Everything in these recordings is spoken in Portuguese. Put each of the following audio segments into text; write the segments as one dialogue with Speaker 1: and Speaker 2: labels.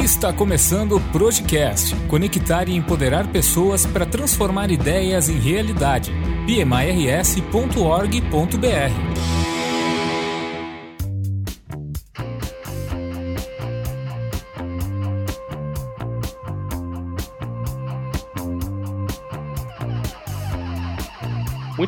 Speaker 1: Está começando o Projecast conectar e empoderar pessoas para transformar ideias em realidade. pmirs.org.br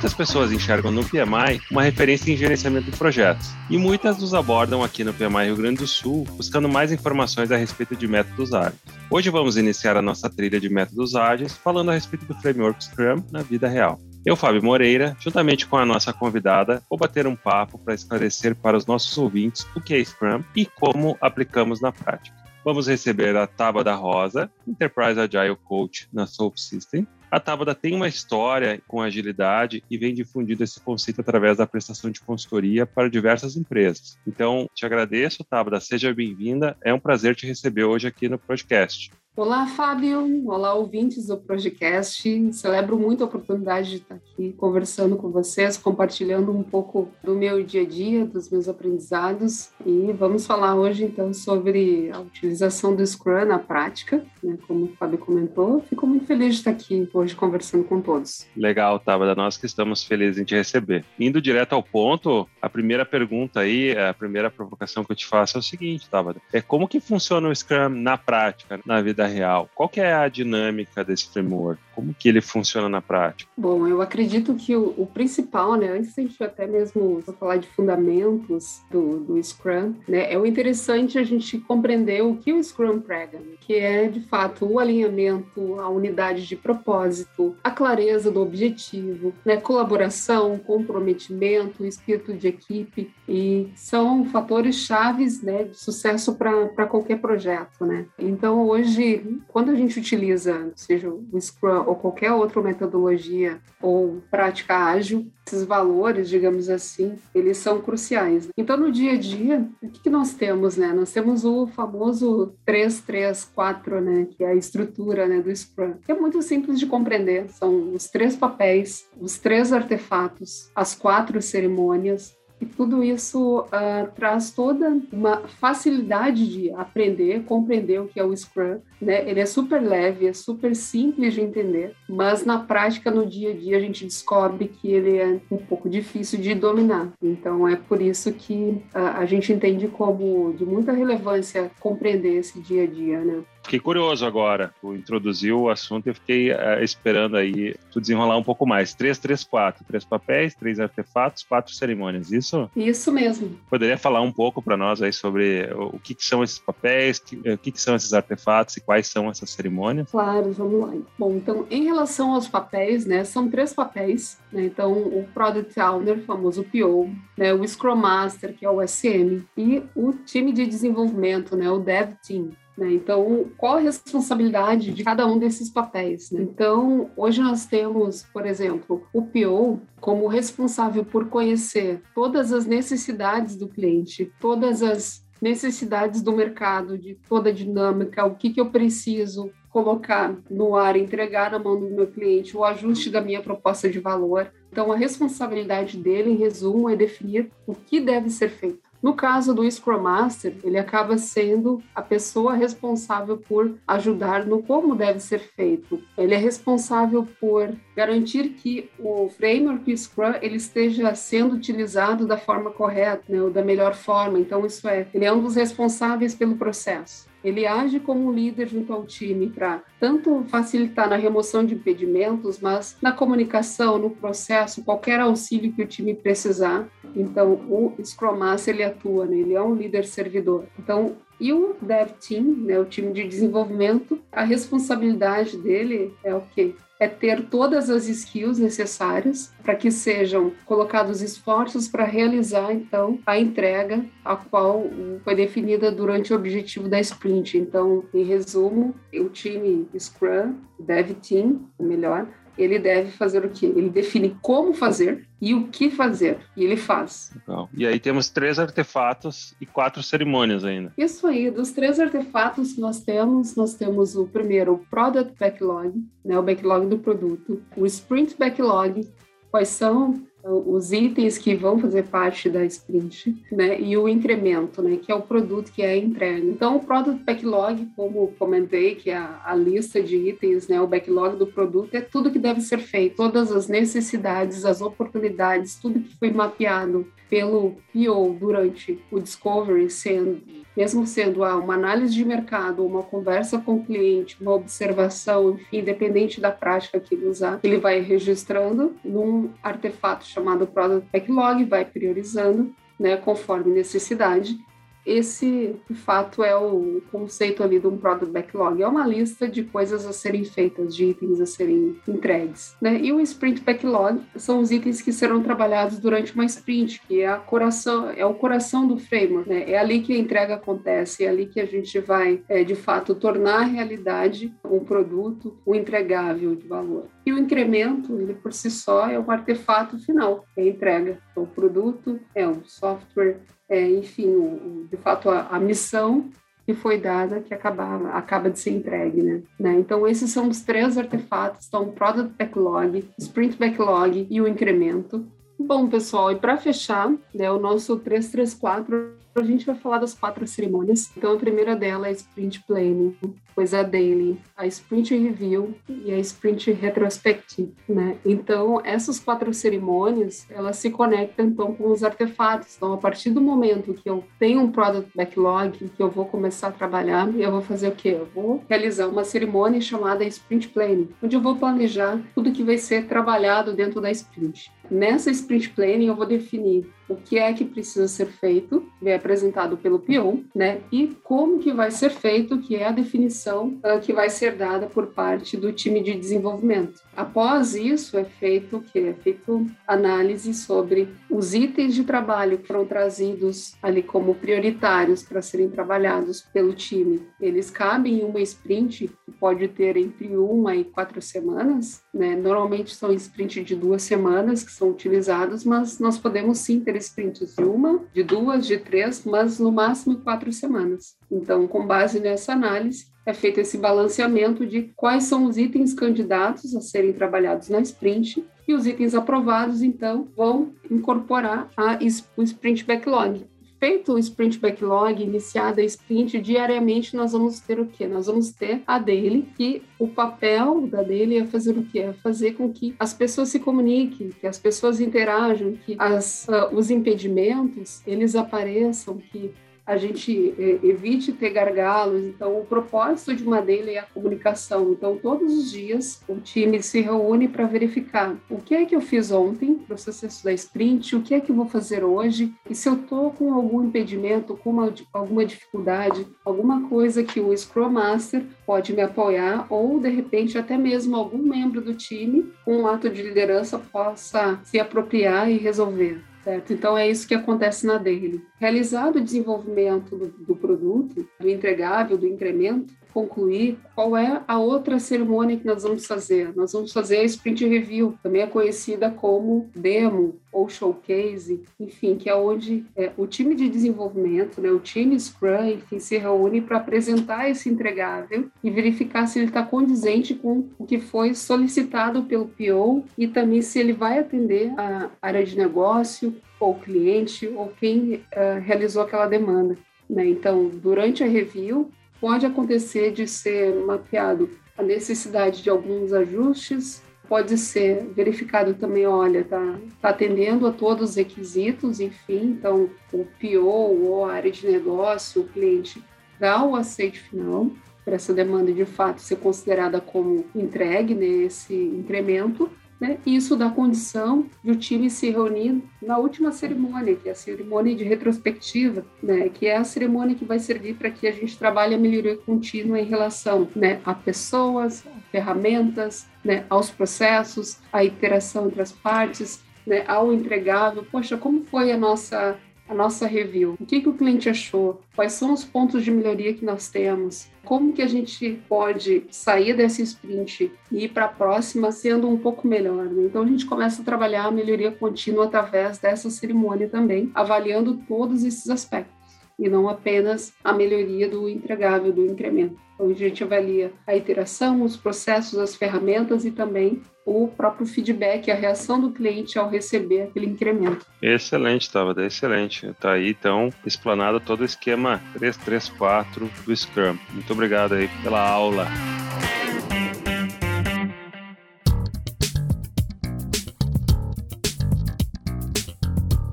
Speaker 2: Muitas pessoas enxergam no PMI uma referência em gerenciamento de projetos, e muitas nos abordam aqui no PMI Rio Grande do Sul buscando mais informações a respeito de métodos ágeis. Hoje vamos iniciar a nossa trilha de métodos ágeis falando a respeito do framework Scrum na vida real. Eu, Fábio Moreira, juntamente com a nossa convidada, vou bater um papo para esclarecer para os nossos ouvintes o que é Scrum e como aplicamos na prática. Vamos receber a Tábua Rosa, Enterprise Agile Coach na Soap System, a Tábada tem uma história com agilidade e vem difundindo esse conceito através da prestação de consultoria para diversas empresas. Então, te agradeço, Tábada, seja bem-vinda. É um prazer te receber hoje aqui no podcast.
Speaker 3: Olá, Fábio. Olá, ouvintes do podcast. Celebro muito a oportunidade de estar aqui conversando com vocês, compartilhando um pouco do meu dia a dia, dos meus aprendizados. E vamos falar hoje, então, sobre a utilização do Scrum na prática, né? como o Fábio comentou. Fico muito feliz de estar aqui hoje conversando com todos.
Speaker 2: Legal, Tabata. Nós que estamos felizes em te receber. Indo direto ao ponto, a primeira pergunta aí, a primeira provocação que eu te faço é o seguinte, Tabata. É como que funciona o Scrum na prática, na vida vida real? Qual que é a dinâmica desse framework? Como que ele funciona na prática?
Speaker 3: Bom, eu acredito que o, o principal, né, antes a gente até mesmo falar de fundamentos do, do Scrum, né, é o interessante a gente compreender o que o Scrum prega, né, que é de fato o alinhamento, a unidade de propósito, a clareza do objetivo, né, colaboração, comprometimento, espírito de equipe e são fatores chaves, né, de sucesso para qualquer projeto, né. Então hoje quando a gente utiliza, seja o Scrum ou qualquer outra metodologia ou prática ágil, esses valores, digamos assim, eles são cruciais. Então, no dia a dia, o que, que nós temos, né? Nós temos o famoso 334, né? Que é a estrutura né, do Scrum. Que é muito simples de compreender. São os três papéis, os três artefatos, as quatro cerimônias, e tudo isso uh, traz toda uma facilidade de aprender, compreender o que é o Scrum. Né? Ele é super leve, é super simples de entender, mas na prática, no dia a dia, a gente descobre que ele é um pouco difícil de dominar. Então, é por isso que uh, a gente entende como de muita relevância compreender esse dia a dia. Né?
Speaker 2: Fiquei curioso agora. Tu introduziu o assunto e eu fiquei uh, esperando aí tu desenrolar um pouco mais. Três, três, quatro. Três papéis, três artefatos, quatro cerimônias. Isso?
Speaker 3: Isso mesmo.
Speaker 2: Poderia falar um pouco para nós aí sobre o que, que são esses papéis, que, o que, que são esses artefatos e quais são essas cerimônias?
Speaker 3: Claro, vamos lá. Bom, então, em relação aos papéis, né, são três papéis. Né? Então, o Product Owner, famoso PO, né, o Scrum Master, que é o SM, e o time de desenvolvimento, né, o Dev Team. Né? Então, qual a responsabilidade de cada um desses papéis? Né? Então, hoje nós temos, por exemplo, o PO como responsável por conhecer todas as necessidades do cliente, todas as necessidades do mercado, de toda a dinâmica, o que, que eu preciso colocar no ar, entregar na mão do meu cliente o ajuste da minha proposta de valor. Então, a responsabilidade dele, em resumo, é definir o que deve ser feito. No caso do Scrum Master, ele acaba sendo a pessoa responsável por ajudar no como deve ser feito. Ele é responsável por garantir que o framework Scrum ele esteja sendo utilizado da forma correta, né, ou da melhor forma. Então, isso é, ele é um dos responsáveis pelo processo. Ele age como um líder junto ao time para tanto facilitar na remoção de impedimentos, mas na comunicação, no processo, qualquer auxílio que o time precisar. Então, o Scrum Master ele atua, né? ele é um líder servidor. Então, e o Dev Team, né, o time de desenvolvimento, a responsabilidade dele é o quê? é ter todas as skills necessárias para que sejam colocados esforços para realizar então a entrega a qual foi definida durante o objetivo da sprint. Então, em resumo, o time Scrum, Dev Team, melhor, ele deve fazer o quê? Ele define como fazer e o que fazer, e ele faz.
Speaker 2: Legal. E aí temos três artefatos e quatro cerimônias ainda.
Speaker 3: Isso aí, dos três artefatos que nós temos, nós temos o primeiro, o Product Backlog, né, o backlog do produto, o Sprint Backlog, quais são os itens que vão fazer parte da sprint, né, e o incremento, né, que é o produto que é a entrega. Então, o product backlog, como comentei, que é a, a lista de itens, né, o backlog do produto é tudo que deve ser feito, todas as necessidades, as oportunidades, tudo que foi mapeado pelo PO durante o discovery, sendo, mesmo sendo ah, uma análise de mercado, uma conversa com o cliente, uma observação, enfim, independente da prática que ele usar, ele vai registrando num artefato chamado Product Backlog, vai priorizando, né, conforme necessidade, esse, de fato, é o conceito ali de um product backlog. É uma lista de coisas a serem feitas, de itens a serem entregues. Né? E o sprint backlog são os itens que serão trabalhados durante uma sprint, que é, a coração, é o coração do framework. Né? É ali que a entrega acontece, é ali que a gente vai, é, de fato, tornar realidade um produto, um entregável de valor. E o incremento, ele por si só, é o artefato final, é a entrega. Então, o produto é um software, é, enfim, o, de fato, a, a, missão que foi dada que acaba, acaba de ser entregue, né? né? Então, esses são os três artefatos, então, o Product Backlog, Sprint Backlog e o incremento. Bom, pessoal, e para fechar, né, o nosso 334 a gente vai falar das quatro cerimônias. Então, a primeira dela é Sprint Planning, depois a Daily, a Sprint Review e a Sprint Retrospective, né? Então, essas quatro cerimônias, elas se conectam, então, com os artefatos. Então, a partir do momento que eu tenho um Product Backlog, que eu vou começar a trabalhar, eu vou fazer o quê? Eu vou realizar uma cerimônia chamada Sprint Planning, onde eu vou planejar tudo que vai ser trabalhado dentro da Sprint. Nessa Sprint Planning, eu vou definir o que é que precisa ser feito, que é apresentado pelo PO, né? E como que vai ser feito, que é a definição uh, que vai ser dada por parte do time de desenvolvimento. Após isso é feito que é feito análise sobre os itens de trabalho que foram trazidos ali como prioritários para serem trabalhados pelo time. Eles cabem em uma sprint que pode ter entre uma e quatro semanas, né? Normalmente são sprint de duas semanas que são utilizados, mas nós podemos sim ter sprints de uma, de duas, de três, mas no máximo quatro semanas. Então, com base nessa análise, é feito esse balanceamento de quais são os itens candidatos a serem trabalhados na sprint e os itens aprovados, então, vão incorporar a, o sprint backlog feito o sprint backlog, iniciada a sprint, diariamente nós vamos ter o quê? Nós vamos ter a daily, que o papel da daily é fazer o quê? É fazer com que as pessoas se comuniquem, que as pessoas interajam, que as, uh, os impedimentos, eles apareçam, que a gente é, evite ter gargalos. Então, o propósito de uma dele é a comunicação. Então, todos os dias, o time se reúne para verificar o que é que eu fiz ontem, processo da sprint, o que é que eu vou fazer hoje, e se eu estou com algum impedimento, com uma, alguma dificuldade, alguma coisa que o Scrum Master pode me apoiar, ou, de repente, até mesmo algum membro do time, com um ato de liderança, possa se apropriar e resolver. Certo? Então é isso que acontece na daily. Realizado o desenvolvimento do, do produto, do entregável, do incremento, concluir, qual é a outra cerimônia que nós vamos fazer? Nós vamos fazer a Sprint Review, também é conhecida como demo ou showcase, enfim, que é onde é, o time de desenvolvimento, né, o time Scrum, enfim, se reúne para apresentar esse entregável e verificar se ele está condizente com o que foi solicitado pelo PO e também se ele vai atender a área de negócio ou cliente ou quem uh, realizou aquela demanda. Né? Então, durante a review, pode acontecer de ser mapeado a necessidade de alguns ajustes, pode ser verificado também, olha, tá, tá atendendo a todos os requisitos, enfim, então o PO ou a área de negócio, o cliente dá o aceite final para essa demanda de fato ser considerada como entregue nesse né, incremento né? Isso dá condição de o time se reunir na última cerimônia, que é a cerimônia de retrospectiva, né? que é a cerimônia que vai servir para que a gente trabalhe a melhoria contínua em relação né? a pessoas, a ferramentas, né? aos processos, a interação entre as partes, né? ao entregável. Poxa, como foi a nossa a nossa review. O que, que o cliente achou? Quais são os pontos de melhoria que nós temos? Como que a gente pode sair desse sprint e ir para a próxima sendo um pouco melhor? Né? Então a gente começa a trabalhar a melhoria contínua através dessa cerimônia também, avaliando todos esses aspectos. e não apenas a melhoria do entregável, do incremento. Então, a gente avalia a iteração, os processos, as ferramentas e também o próprio feedback, a reação do cliente ao receber aquele incremento.
Speaker 2: Excelente, Tabata, excelente. Está aí, então, explanado todo o esquema 334 do Scrum. Muito obrigado aí pela aula.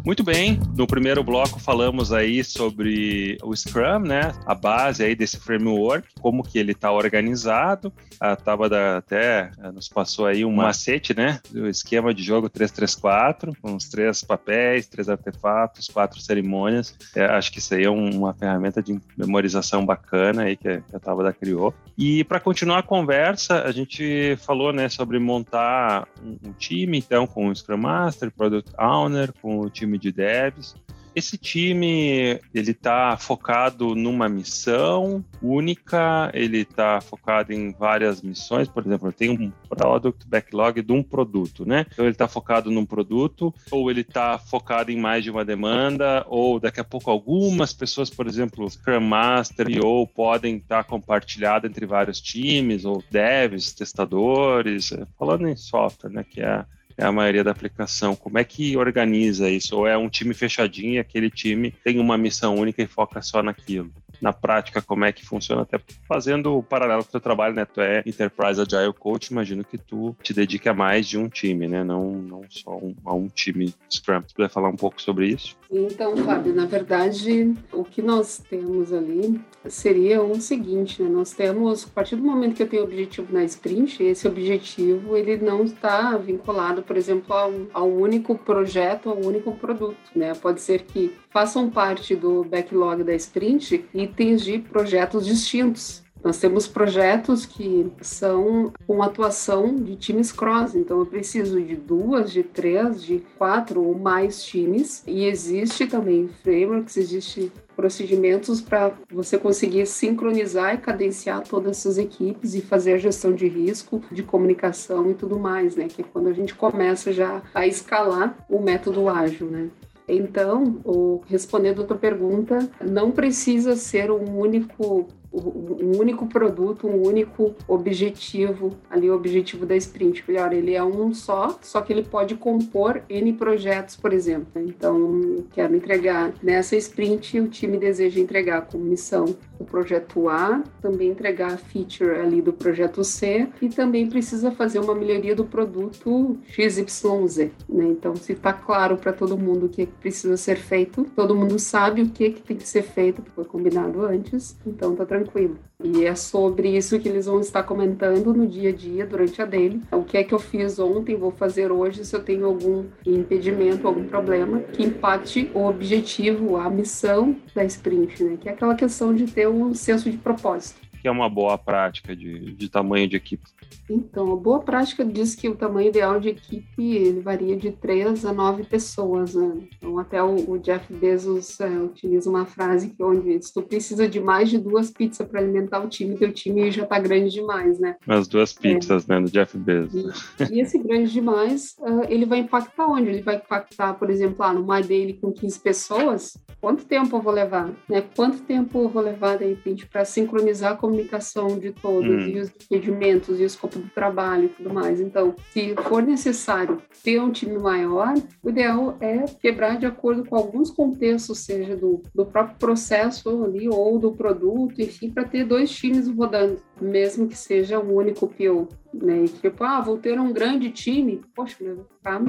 Speaker 2: Muito bem, no primeiro bloco falamos aí sobre o Scrum, né? A base aí desse framework, como que ele está organizado. A Tabata até eh, nos passou aí um macete, né? Do esquema de jogo 334, com os três papéis, três artefatos, quatro cerimônias. É, acho que isso aí é um, uma ferramenta de memorização bacana aí que a Tabata criou. E para continuar a conversa, a gente falou, né, sobre montar um, um time, então, com o Scrum Master, Product Owner, com o time de devs. Esse time ele está focado numa missão única, ele está focado em várias missões. Por exemplo, tem um product backlog de um produto, né? Então ele está focado num produto, ou ele está focado em mais de uma demanda, ou daqui a pouco algumas pessoas, por exemplo, Scrum Master ou podem estar tá entre vários times, ou devs, testadores, falando em software, né? Que é é a maioria da aplicação. Como é que organiza isso? Ou é um time fechadinho e aquele time tem uma missão única e foca só naquilo? na prática como é que funciona, até fazendo o paralelo com o teu trabalho, né? Tu é Enterprise Agile Coach, imagino que tu te dedique a mais de um time, né? Não, não só um, a um time Scrum. Tu puder falar um pouco sobre isso?
Speaker 3: Então, Fábio, na verdade, o que nós temos ali seria o seguinte, né? Nós temos, a partir do momento que eu tenho objetivo na sprint, esse objetivo, ele não está vinculado, por exemplo, ao, ao único projeto, ao único produto, né? Pode ser que façam parte do backlog da sprint itens de projetos distintos. Nós temos projetos que são com atuação de times cross, então eu preciso de duas, de três, de quatro ou mais times. E existe também frameworks, existe procedimentos para você conseguir sincronizar e cadenciar todas essas equipes e fazer a gestão de risco, de comunicação e tudo mais, né? Que é quando a gente começa já a escalar o método ágil, né? Então, respondendo a tua pergunta, não precisa ser um único um único produto, um único objetivo, ali o objetivo da sprint. Melhor, ele é um só, só que ele pode compor N projetos, por exemplo. Então, quero entregar nessa sprint, o time deseja entregar como missão o projeto A, também entregar a feature ali do projeto C e também precisa fazer uma melhoria do produto XYZ. Né? Então, se está claro para todo mundo o que precisa ser feito, todo mundo sabe o que, que tem que ser feito, que foi combinado antes, então tá tranquilo. E é sobre isso que eles vão estar comentando no dia a dia, durante a dele. O que é que eu fiz ontem, vou fazer hoje, se eu tenho algum impedimento, algum problema que impacte o objetivo, a missão da sprint, né? Que é aquela questão de ter um senso de propósito
Speaker 2: que é uma boa prática de, de tamanho de equipe?
Speaker 3: Então, a boa prática diz que o tamanho ideal de equipe varia de 3 a 9 pessoas. Né? Então, até o, o Jeff Bezos é, utiliza uma frase que onde se tu precisa de mais de duas pizzas para alimentar o time, teu time já está grande demais, né?
Speaker 2: As duas é. pizzas, é. né, do Jeff Bezos.
Speaker 3: E, e esse grande demais, uh, ele vai impactar onde? Ele vai impactar, por exemplo, lá no My Daily com 15 pessoas, quanto tempo eu vou levar? Né? Quanto tempo eu vou levar, de repente, para sincronizar com comunicação de todos hum. e os pedimentos e o escopo do trabalho e tudo mais. Então, se for necessário ter um time maior, o ideal é quebrar de acordo com alguns contextos, seja do, do próprio processo ali ou do produto, enfim, para ter dois times rodando, mesmo que seja um único PO. Né? E tipo, ah, vou ter um grande time, poxa, vai ficar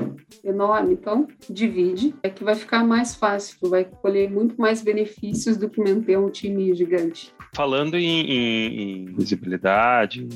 Speaker 3: enorme. Então, divide, é que vai ficar mais fácil, vai colher muito mais benefícios do que manter um time gigante.
Speaker 2: Falando em, em, em visibilidade,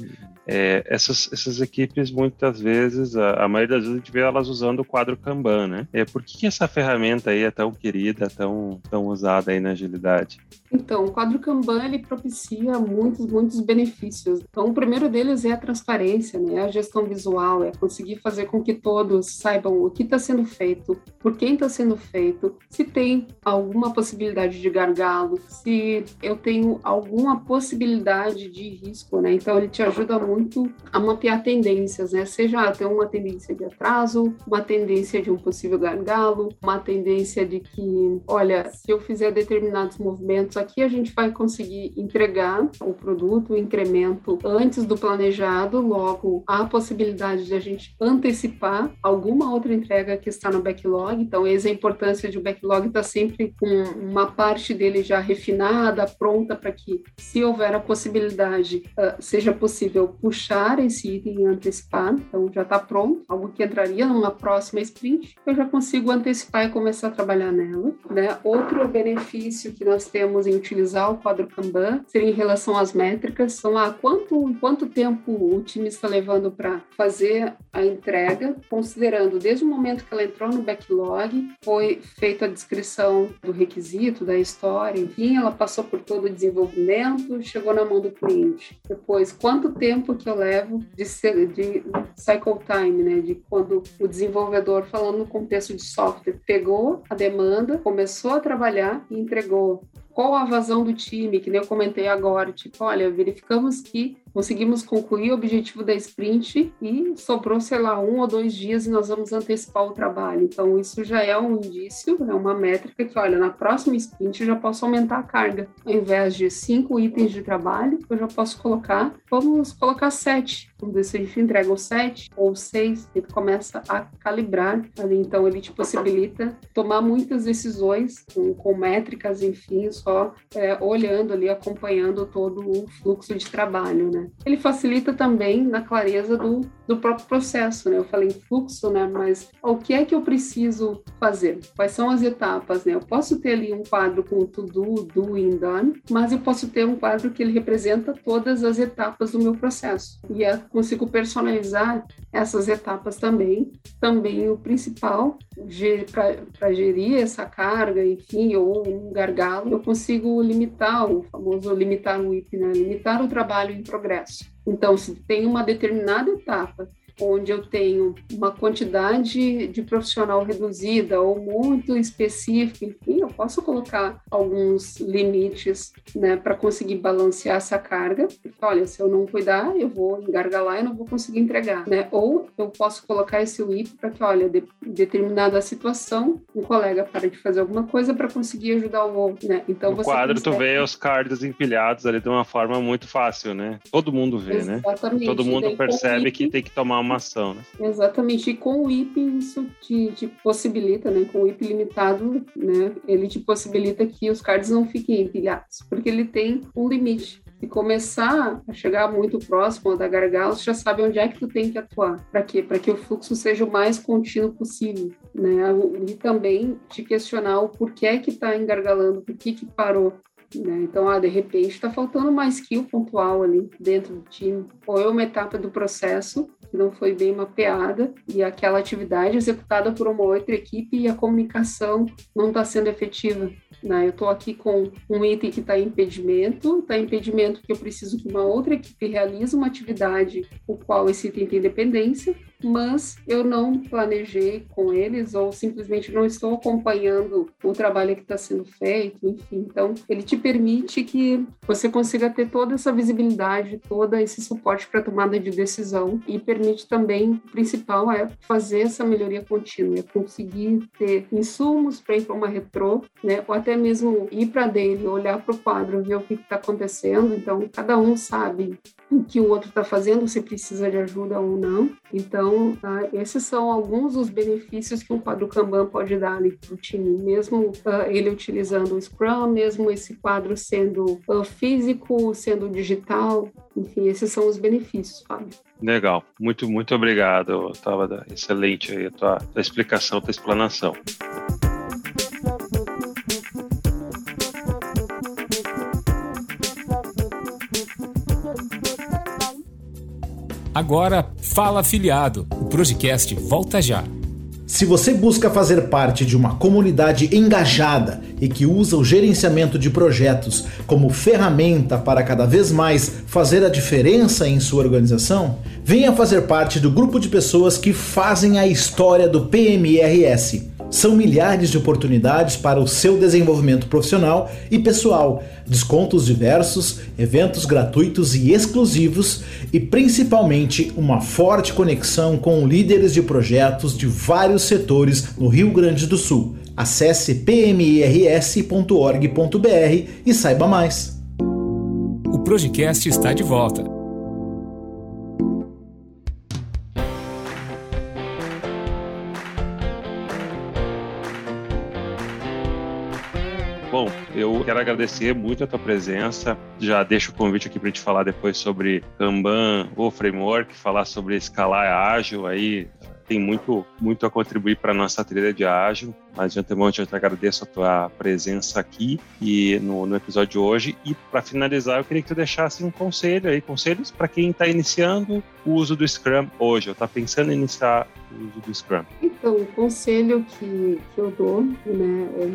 Speaker 2: é, essas, essas equipes, muitas vezes, a, a, maioria das vezes, a gente vê elas usando o quadro Kanban, né? É, por que, que essa ferramenta aí é tão querida, tão, tão usada aí na agilidade?
Speaker 3: Então, o quadro Kanban, ele propicia muitos, muitos benefícios. Então, o primeiro deles é a transparência, né? A gestão visual, é conseguir fazer com que todos saibam o que está sendo feito, por quem está sendo feito, se tem alguma possibilidade de gargalo, se eu tenho alguma possibilidade de risco, né? Então, ele te ajuda muito muito a mapear tendências, né? Seja ter uma tendência de atraso, uma tendência de um possível gargalo, uma tendência de que, olha, se eu fizer determinados movimentos aqui, a gente vai conseguir entregar o produto, o incremento antes do planejado, logo há a possibilidade de a gente antecipar alguma outra entrega que está no backlog. Então, é a importância de o backlog estar sempre com uma parte dele já refinada, pronta para que, se houver a possibilidade, uh, seja possível puxar esse item antecipar. Então, já está pronto, algo que entraria numa próxima sprint, eu já consigo antecipar e começar a trabalhar nela. Né? Outro benefício que nós temos em utilizar o quadro Kanban seria em relação às métricas. São lá quanto, quanto tempo o time está levando para fazer a entrega, considerando desde o momento que ela entrou no backlog, foi feita a descrição do requisito, da história, enfim, ela passou por todo o desenvolvimento, chegou na mão do cliente. Depois, quanto tempo que eu levo de, de cycle time, né, de quando o desenvolvedor, falando no contexto de software, pegou a demanda, começou a trabalhar e entregou qual a vazão do time, que nem eu comentei agora, tipo, olha, verificamos que conseguimos concluir o objetivo da sprint e sobrou, sei lá, um ou dois dias e nós vamos antecipar o trabalho. Então, isso já é um indício, é uma métrica que, olha, na próxima sprint eu já posso aumentar a carga. Ao invés de cinco itens de trabalho, eu já posso colocar, vamos colocar sete. Se a gente entrega o sete ou seis, ele começa a calibrar ali. Então, ele te possibilita tomar muitas decisões com, com métricas, enfim, só é, olhando ali, acompanhando todo o fluxo de trabalho, né? Ele facilita também na clareza do, do próprio processo, né? Eu falei fluxo, né? Mas o que é que eu preciso fazer? Quais são as etapas, né? Eu posso ter ali um quadro com to do, doing, done, mas eu posso ter um quadro que ele representa todas as etapas do meu processo. E eu consigo personalizar essas etapas também. Também o principal, para gerir essa carga, enfim, ou um gargalo, eu consigo limitar o famoso limitar o IP, né? Limitar o trabalho em progresso. Então, se tem uma determinada etapa onde eu tenho uma quantidade de profissional reduzida ou muito específica, enfim, eu posso colocar alguns limites né, para conseguir balancear essa carga. Porque, olha, se eu não cuidar, eu vou engargalar e não vou conseguir entregar. Né? Ou eu posso colocar esse WIP para que, olha, de, determinada situação, um colega para de fazer alguma coisa para conseguir ajudar o outro. Né?
Speaker 2: Então, no quadro, consegue... tu vê os cards empilhados ali de uma forma muito fácil, né? Todo mundo vê, né? Exatamente. né? Todo mundo percebe que tem que tomar né?
Speaker 3: Exatamente. E com o IP isso te, te, possibilita, né? Com o IP limitado, né? Ele te possibilita que os cards não fiquem empilhados, porque ele tem um limite. Se começar a chegar muito próximo da gargalo, já sabe onde é que tu tem que atuar. Para quê? Para que o fluxo seja o mais contínuo possível, né? E também te questionar o porquê que está engargalando, por que que parou. Né? Então, ah, de repente está faltando uma skill pontual ali dentro do time, ou é uma etapa do processo que não foi bem mapeada e aquela atividade executada por uma outra equipe e a comunicação não está sendo efetiva. Né? Eu estou aqui com um item que está em impedimento, está em impedimento que eu preciso que uma outra equipe realize uma atividade o qual esse item tem dependência, mas eu não planejei com eles ou simplesmente não estou acompanhando o trabalho que está sendo feito, enfim. Então, ele te permite que você consiga ter toda essa visibilidade, todo esse suporte para tomada de decisão e permite também, o principal é fazer essa melhoria contínua, é conseguir ter insumos para ir para uma retrô, né, ou até mesmo ir para dele, olhar para o quadro, ver o que está acontecendo. Então, cada um sabe o que o outro está fazendo, se precisa de ajuda ou não. Então, tá? esses são alguns dos benefícios que um quadro Kanban pode dar para o time, mesmo uh, ele utilizando o Scrum, mesmo esse quadro sendo uh, físico, sendo digital, enfim, esses são os benefícios, Fábio.
Speaker 2: Legal, muito, muito obrigado, Tava excelente aí a tua, tua explicação, tua explanação.
Speaker 1: Agora, Fala Afiliado, o Projecast volta já.
Speaker 4: Se você busca fazer parte de uma comunidade engajada e que usa o gerenciamento de projetos como ferramenta para cada vez mais fazer a diferença em sua organização, venha fazer parte do grupo de pessoas que fazem a história do PMRS São milhares de oportunidades para o seu desenvolvimento profissional e pessoal, descontos diversos, eventos gratuitos e exclusivos e principalmente uma forte conexão com líderes de projetos de vários setores no Rio Grande do Sul. Acesse pmirs.org.br e saiba mais.
Speaker 1: O Projecast está de volta.
Speaker 2: Eu quero agradecer muito a tua presença. Já deixo o convite aqui para te falar depois sobre Kanban ou framework, falar sobre escalar ágil aí tem muito, muito a contribuir para a nossa trilha de ágil. Mas de antemão, eu te agradeço a tua presença aqui e no, no episódio de hoje. E para finalizar, eu queria que tu deixasse um conselho aí, conselhos para quem está iniciando o uso do Scrum hoje, ou está pensando em iniciar o uso do Scrum.
Speaker 3: Então, o conselho que, que eu dou, né, é,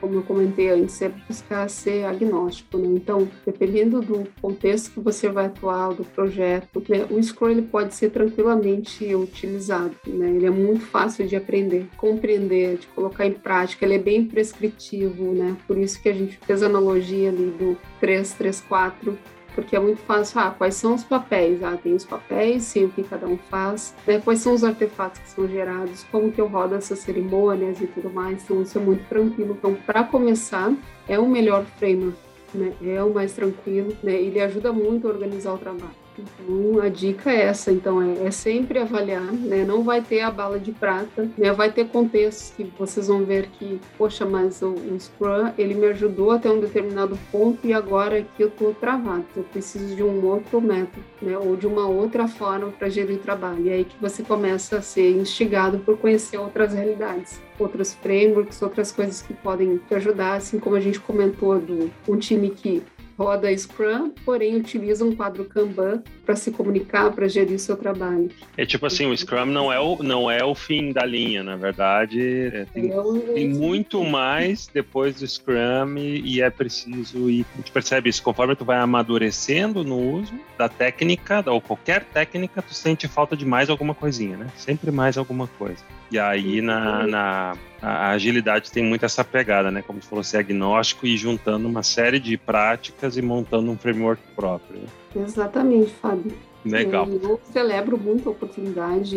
Speaker 3: como eu comentei antes, é buscar ser agnóstico. Né? Então, dependendo do contexto que você vai atuar, do projeto, né, o Scrum ele pode ser tranquilamente utilizado. Né? Ele é muito fácil de aprender, compreender, de colocar em prática. Ele é bem prescritivo, né? Por isso que a gente fez a analogia ali do 334 porque é muito fácil, ah, quais são os papéis? Ah, tem os papéis, sim, o que cada um faz, né? Quais são os artefatos que são gerados, como que eu rodo essas cerimônias e tudo mais, então isso é muito tranquilo. Então, para começar, é o melhor framework, né? É o mais tranquilo, né? Ele ajuda muito a organizar o trabalho. Então, a dica é essa, então, é, é, sempre avaliar, né? Não vai ter a bala de prata, né? Vai ter contextos que vocês vão ver que, poxa, mas o, o Scrum, ele me ajudou até um determinado ponto e agora aqui eu tô travado, eu preciso de um outro método, né? Ou de uma outra forma para gerir trabalho. E é aí que você começa a ser instigado por conhecer outras realidades outros frameworks, outras coisas que podem te ajudar, assim como a gente comentou do um time que roda Scrum, porém utiliza um quadro Kanban para se comunicar, para gerir seu trabalho.
Speaker 2: É tipo assim, o Scrum não é o, não é o fim da linha, na verdade, é, tem, é tem, muito mais depois do Scrum e, e, é preciso, e a gente percebe isso, conforme tu vai amadurecendo no uso da técnica, ou qualquer técnica, tu sente falta de mais alguma coisinha, né? Sempre mais alguma coisa. E aí na, na a agilidade tem muito essa pegada, né? Como você falou, ser agnóstico e juntando uma série de práticas e montando um framework próprio.
Speaker 3: Exatamente, Fábio.
Speaker 2: Legal.
Speaker 3: Eu celebro muito a oportunidade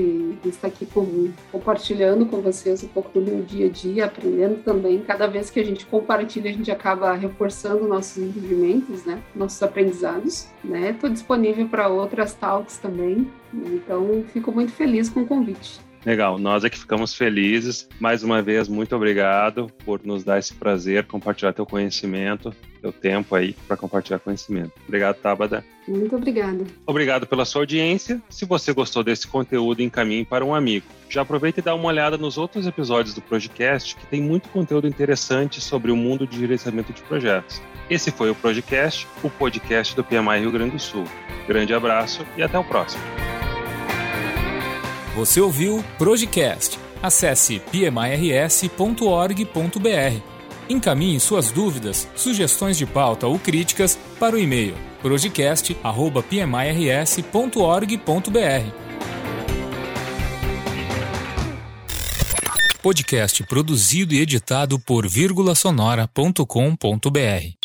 Speaker 3: de estar aqui com, compartilhando com vocês um pouco do meu dia a dia, aprendendo também. Cada vez que a gente compartilha, a gente acaba reforçando nossos entendimentos, né? Nossos aprendizados, né? Estou disponível para outras talks também. Né? Então, fico muito feliz com o convite.
Speaker 2: Legal, nós é que ficamos felizes. Mais uma vez, muito obrigado por nos dar esse prazer, compartilhar teu conhecimento, teu tempo aí para compartilhar conhecimento. Obrigado, Tabada.
Speaker 3: Muito obrigada.
Speaker 2: Obrigado pela sua audiência. Se você gostou desse conteúdo, encaminhe para um amigo. Já aproveita e dá uma olhada nos outros episódios do podcast, que tem muito conteúdo interessante sobre o mundo de gerenciamento de projetos. Esse foi o Projecast, o podcast do PMI Rio Grande do Sul. Grande abraço e até o próximo.
Speaker 1: Você ouviu Projecast. Acesse pmirs.org.br. Encaminhe suas dúvidas, sugestões de pauta ou críticas para o e-mail projecast@pmirs.org.br. Podcast produzido e editado por vírgulasonora.com.br.